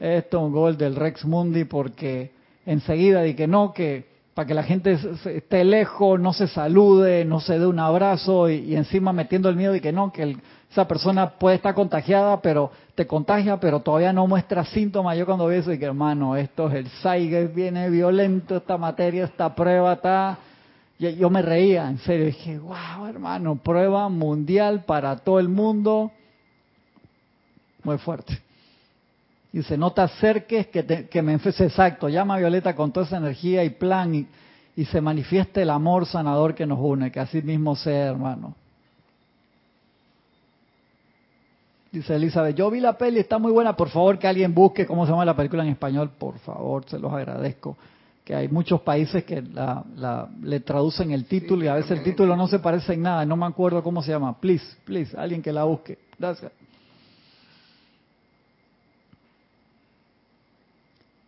Esto es un gol del Rex Mundi porque enseguida di que no, que para que la gente esté lejos, no se salude, no se dé un abrazo y, encima metiendo el miedo de que no, que esa persona puede estar contagiada, pero te contagia, pero todavía no muestra síntomas. Yo cuando veo eso, que hermano, esto es el SAIGE, viene violento esta materia, esta prueba está... Yo, yo me reía, en serio, dije, wow, hermano, prueba mundial para todo el mundo, muy fuerte y se nota acerques que, que me enfese exacto, llama a Violeta con toda esa energía y plan y, y se manifieste el amor sanador que nos une, que así mismo sea, hermano. Dice Elizabeth, yo vi la peli, está muy buena, por favor que alguien busque cómo se llama la película en español, por favor, se los agradezco. Que hay muchos países que la, la, le traducen el título y a veces el título no se parece en nada, no me acuerdo cómo se llama. Please, please, alguien que la busque. Gracias.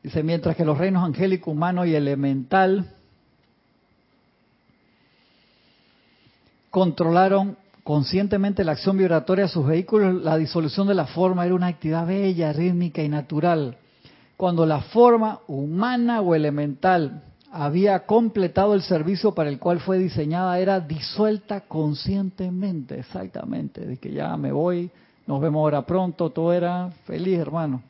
Dice, mientras que los reinos angélico, humano y elemental controlaron conscientemente la acción vibratoria de sus vehículos, la disolución de la forma era una actividad bella, rítmica y natural. Cuando la forma humana o elemental había completado el servicio para el cual fue diseñada, era disuelta conscientemente, exactamente, de que ya me voy, nos vemos ahora pronto, todo era feliz, hermano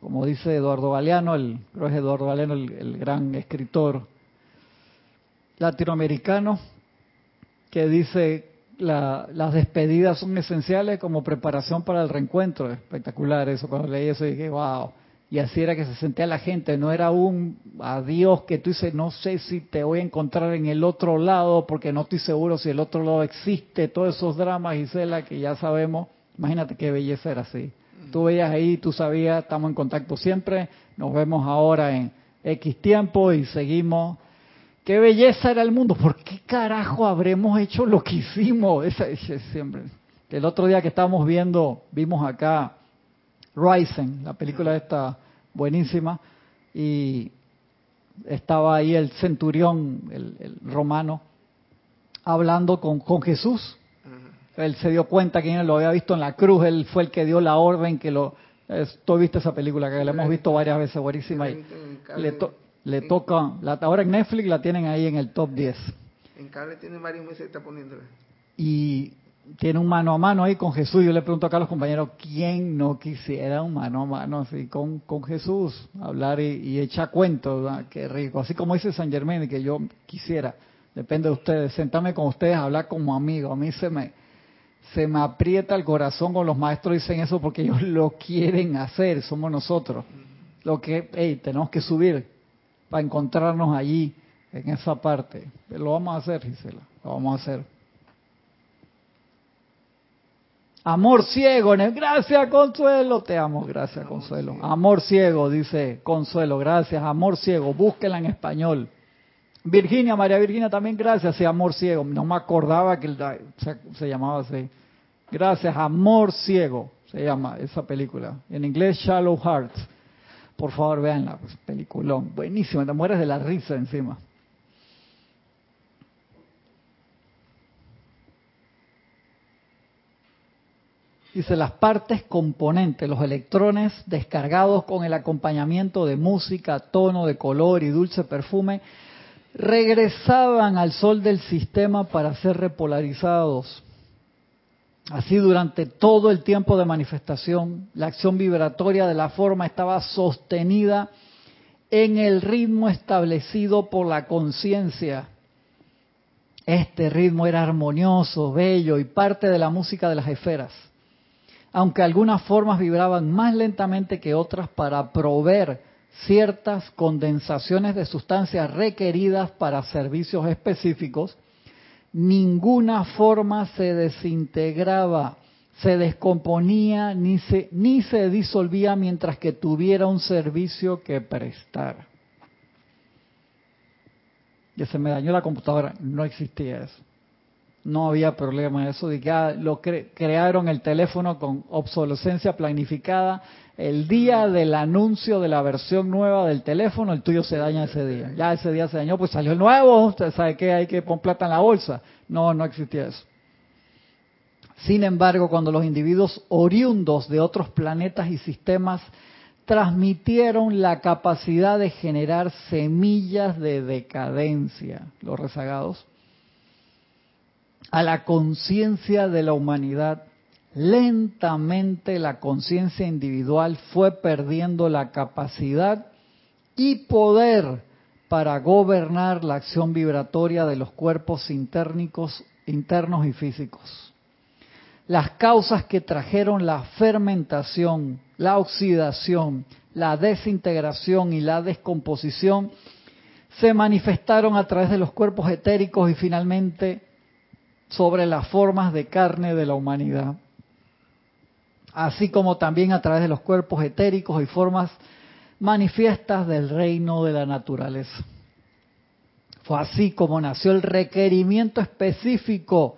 como dice Eduardo Galeano, el, creo es Eduardo Galeano, el, gran escritor latinoamericano, que dice la, las despedidas son esenciales como preparación para el reencuentro. Espectacular eso, cuando leí eso dije, wow. Y así era que se sentía la gente, no era un adiós que tú dices, no sé si te voy a encontrar en el otro lado, porque no estoy seguro si el otro lado existe, todos esos dramas, Gisela, que ya sabemos. Imagínate qué belleza era así. Tú veías ahí, tú sabías, estamos en contacto siempre, nos vemos ahora en X tiempo y seguimos. Qué belleza era el mundo, ¿por qué carajo habremos hecho lo que hicimos? Esa, siempre. El otro día que estábamos viendo, vimos acá Rising, la película esta buenísima, y estaba ahí el centurión, el, romano, hablando con Jesús él se dio cuenta que él lo había visto en la cruz, él fue el que dio la orden que lo... Tú viste esa película que la hemos visto varias veces, buenísima. Y le, le toca, la, ahora en Netflix la tienen ahí en el top 10. En cable tiene varios meses está poniéndola. Y tiene un mano a mano ahí con Jesús. Yo le pregunto acá a los compañeros, ¿quién no quisiera un mano a mano así con, con Jesús? Hablar y, y echar cuentos, qué rico. Así como dice San Germán, que yo quisiera, depende de ustedes, sentarme con ustedes, hablar como amigo. A mí se me, se me aprieta el corazón con los maestros dicen eso porque ellos lo quieren hacer, somos nosotros. Lo que, hey, tenemos que subir para encontrarnos allí, en esa parte. Lo vamos a hacer, Gisela, lo vamos a hacer. Amor ciego, gracias Consuelo, te amo, gracias Consuelo. Amor ciego, dice Consuelo, gracias, amor ciego, búsquela en español. Virginia, María Virginia también gracias, sí, amor ciego, no me acordaba que se llamaba así. Gracias, Amor Ciego se llama esa película. En inglés, Shallow Hearts. Por favor, veanla, pues, peliculón. Buenísimo, te mueres de la risa encima. Dice las partes componentes, los electrones descargados con el acompañamiento de música, tono de color y dulce perfume, regresaban al sol del sistema para ser repolarizados. Así durante todo el tiempo de manifestación, la acción vibratoria de la forma estaba sostenida en el ritmo establecido por la conciencia. Este ritmo era armonioso, bello y parte de la música de las esferas. Aunque algunas formas vibraban más lentamente que otras para proveer ciertas condensaciones de sustancias requeridas para servicios específicos, ninguna forma se desintegraba, se descomponía ni se, ni se disolvía mientras que tuviera un servicio que prestar. Que se me dañó la computadora, no existía eso. No había problema. Eso de que ah, lo crearon el teléfono con obsolescencia planificada. El día del anuncio de la versión nueva del teléfono, el tuyo se daña ese día. Ya ese día se dañó, pues salió el nuevo. Usted sabe que hay que poner plata en la bolsa. No, no existía eso. Sin embargo, cuando los individuos oriundos de otros planetas y sistemas transmitieron la capacidad de generar semillas de decadencia, los rezagados, a la conciencia de la humanidad, lentamente la conciencia individual fue perdiendo la capacidad y poder para gobernar la acción vibratoria de los cuerpos internos y físicos. Las causas que trajeron la fermentación, la oxidación, la desintegración y la descomposición se manifestaron a través de los cuerpos etéricos y finalmente sobre las formas de carne de la humanidad, así como también a través de los cuerpos etéricos y formas manifiestas del reino de la naturaleza. Fue así como nació el requerimiento específico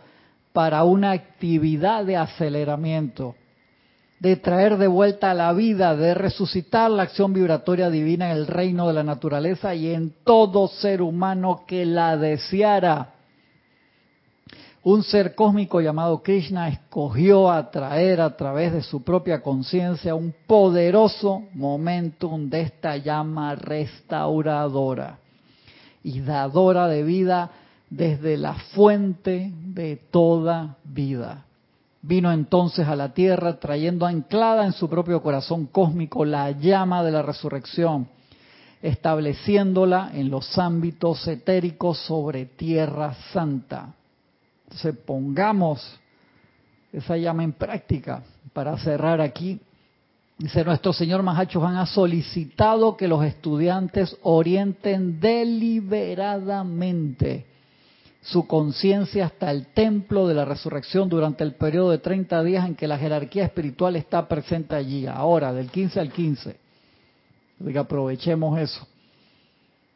para una actividad de aceleramiento, de traer de vuelta a la vida, de resucitar la acción vibratoria divina en el reino de la naturaleza y en todo ser humano que la deseara. Un ser cósmico llamado Krishna escogió atraer a través de su propia conciencia un poderoso momentum de esta llama restauradora y dadora de vida desde la fuente de toda vida. Vino entonces a la tierra trayendo anclada en su propio corazón cósmico la llama de la resurrección, estableciéndola en los ámbitos etéricos sobre tierra santa. Entonces pongamos esa llama en práctica para cerrar aquí. Dice nuestro Señor Mahacho Han ha solicitado que los estudiantes orienten deliberadamente su conciencia hasta el templo de la resurrección durante el periodo de 30 días en que la jerarquía espiritual está presente allí, ahora, del 15 al 15. Así que aprovechemos eso.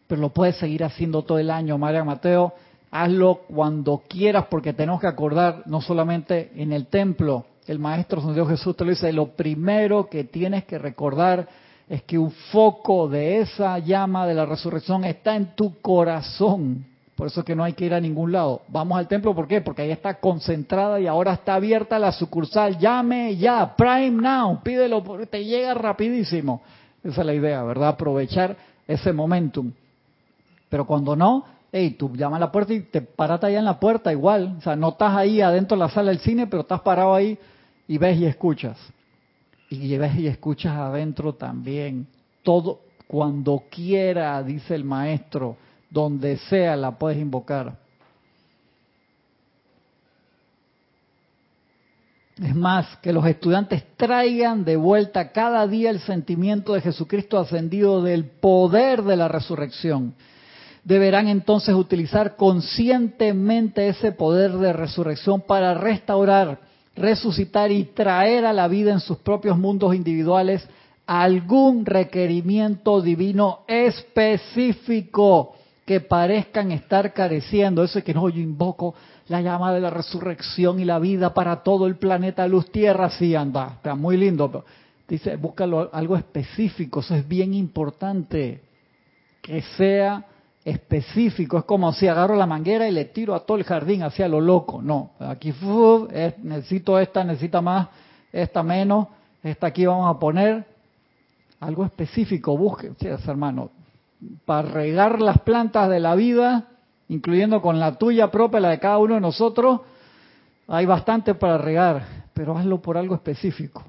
Pero lo puedes seguir haciendo todo el año, María Mateo. Hazlo cuando quieras porque tenemos que acordar, no solamente en el templo, el Maestro San Dios Jesús te lo dice, lo primero que tienes que recordar es que un foco de esa llama de la resurrección está en tu corazón por eso es que no hay que ir a ningún lado. Vamos al templo, ¿por qué? Porque ahí está concentrada y ahora está abierta la sucursal. Llame ya, Prime Now, pídelo, porque te llega rapidísimo. Esa es la idea, ¿verdad? Aprovechar ese momentum. Pero cuando no, hey, tú llamas a la puerta y te paras allá en la puerta igual. O sea, no estás ahí adentro de la sala del cine, pero estás parado ahí y ves y escuchas. Y ves y escuchas adentro también. Todo, cuando quiera, dice el maestro donde sea la puedes invocar. Es más, que los estudiantes traigan de vuelta cada día el sentimiento de Jesucristo ascendido del poder de la resurrección. Deberán entonces utilizar conscientemente ese poder de resurrección para restaurar, resucitar y traer a la vida en sus propios mundos individuales algún requerimiento divino específico que parezcan estar careciendo. Eso es que no, yo invoco la llama de la resurrección y la vida para todo el planeta luz tierra. Sí, anda, está muy lindo. Dice, búscalo algo específico, eso es bien importante. Que sea específico. Es como si agarro la manguera y le tiro a todo el jardín hacia lo loco. No, aquí necesito esta, necesita más, esta menos, esta aquí vamos a poner. Algo específico, busque, hermano, para regar las plantas de la vida, incluyendo con la tuya propia, la de cada uno de nosotros, hay bastante para regar, pero hazlo por algo específico.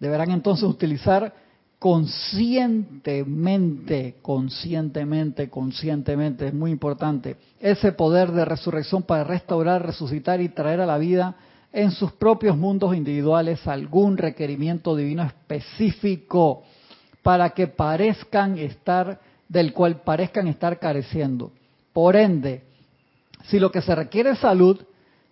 Deberán entonces utilizar conscientemente, conscientemente, conscientemente, es muy importante, ese poder de resurrección para restaurar, resucitar y traer a la vida en sus propios mundos individuales algún requerimiento divino específico para que parezcan estar, del cual parezcan estar careciendo. Por ende, si lo que se requiere es salud,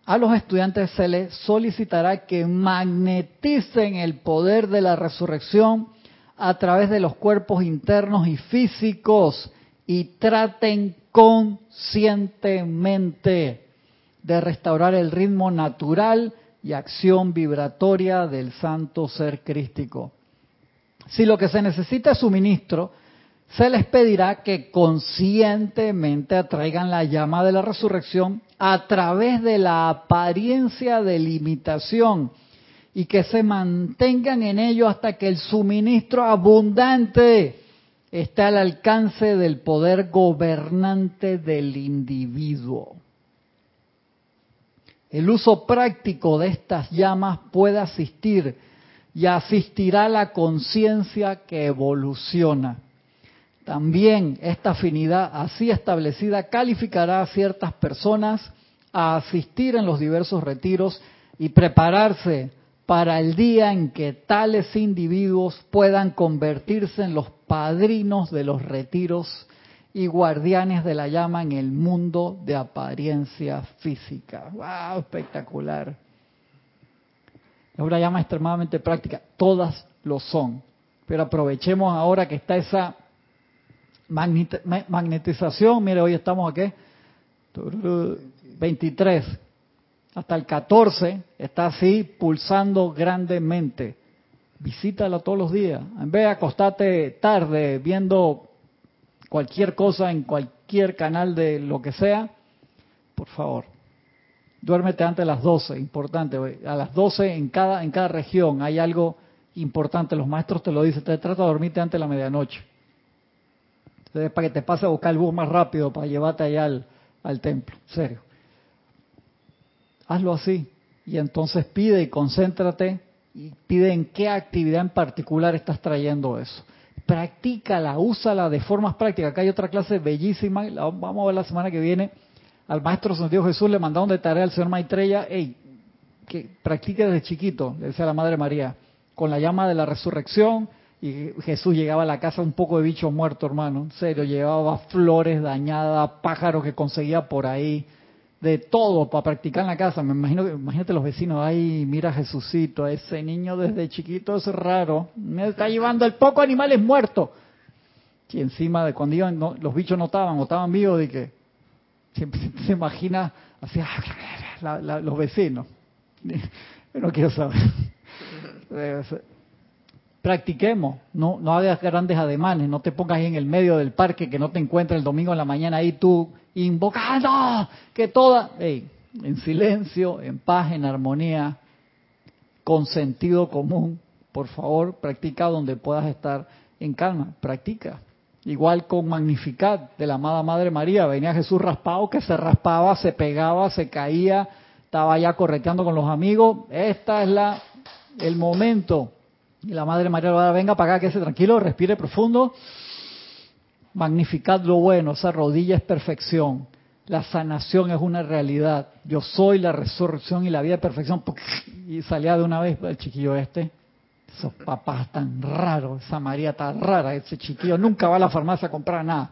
a los estudiantes se les solicitará que magneticen el poder de la resurrección a través de los cuerpos internos y físicos y traten conscientemente de restaurar el ritmo natural y acción vibratoria del santo ser crístico. Si lo que se necesita es suministro, se les pedirá que conscientemente atraigan la llama de la resurrección a través de la apariencia de limitación y que se mantengan en ello hasta que el suministro abundante esté al alcance del poder gobernante del individuo. El uso práctico de estas llamas puede asistir y asistirá a la conciencia que evoluciona. También esta afinidad así establecida calificará a ciertas personas a asistir en los diversos retiros y prepararse para el día en que tales individuos puedan convertirse en los padrinos de los retiros y guardianes de la llama en el mundo de apariencia física. ¡Wow! Espectacular. Es una llama extremadamente práctica. Todas lo son. Pero aprovechemos ahora que está esa magnetización. Mire, hoy estamos aquí. 23 hasta el 14 está así pulsando grandemente. Visítala todos los días. En vez de acostarte tarde viendo cualquier cosa en cualquier canal de lo que sea, por favor, duérmete antes de las 12, importante. A las 12 en cada, en cada región hay algo importante. Los maestros te lo dicen, te trata de dormirte antes de la medianoche. Para que te pase a buscar el bus más rápido, para llevarte allá al, al templo. serio hazlo así. Y entonces pide y concéntrate y pide en qué actividad en particular estás trayendo eso. Practícala, úsala de formas prácticas. Acá hay otra clase bellísima, vamos a ver la semana que viene. Al maestro Santiago Jesús le mandaron de tarea al señor Maitreya, hey, que practique desde chiquito, le decía la Madre María, con la llama de la resurrección, y Jesús llegaba a la casa un poco de bicho muerto, hermano, en serio, llevaba flores dañadas, pájaros que conseguía por ahí, de todo para practicar en la casa. Me imagino, imagínate los vecinos, ay, mira Jesucito, ese niño desde chiquito es raro, me está llevando el poco animales muertos. Y encima de cuando iban, los bichos no estaban o estaban vivos, de que siempre se imagina así, los vecinos. no quiero saber. Practiquemos, no, hagas grandes ademanes, no te pongas ahí en el medio del parque que no te encuentres el domingo en la mañana ahí tú invocando que toda, en silencio, en paz, en armonía, con sentido común, por favor, practica donde puedas estar en calma, practica. Igual con Magnificat de la amada Madre María, venía Jesús raspado, que se raspaba, se pegaba, se caía, estaba ya correteando con los amigos. Esta es la el momento. Y la Madre María, venga para acá, que se tranquilo, respire profundo Magnificad lo bueno, esa rodilla es perfección. La sanación es una realidad. Yo soy la resurrección y la vida de perfección. Y salía de una vez el chiquillo este. Esos papás tan raros, esa María tan rara, ese chiquillo nunca va a la farmacia a comprar nada.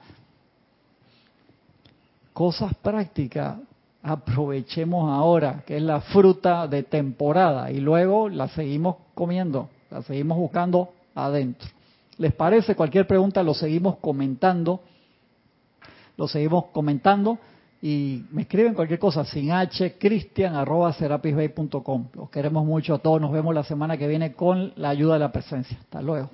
Cosas prácticas, aprovechemos ahora, que es la fruta de temporada, y luego la seguimos comiendo, la seguimos buscando adentro. ¿Les parece? Cualquier pregunta lo seguimos comentando. Lo seguimos comentando y me escriben cualquier cosa sin h cristian arroba Los queremos mucho a todos. Nos vemos la semana que viene con la ayuda de la presencia. Hasta luego.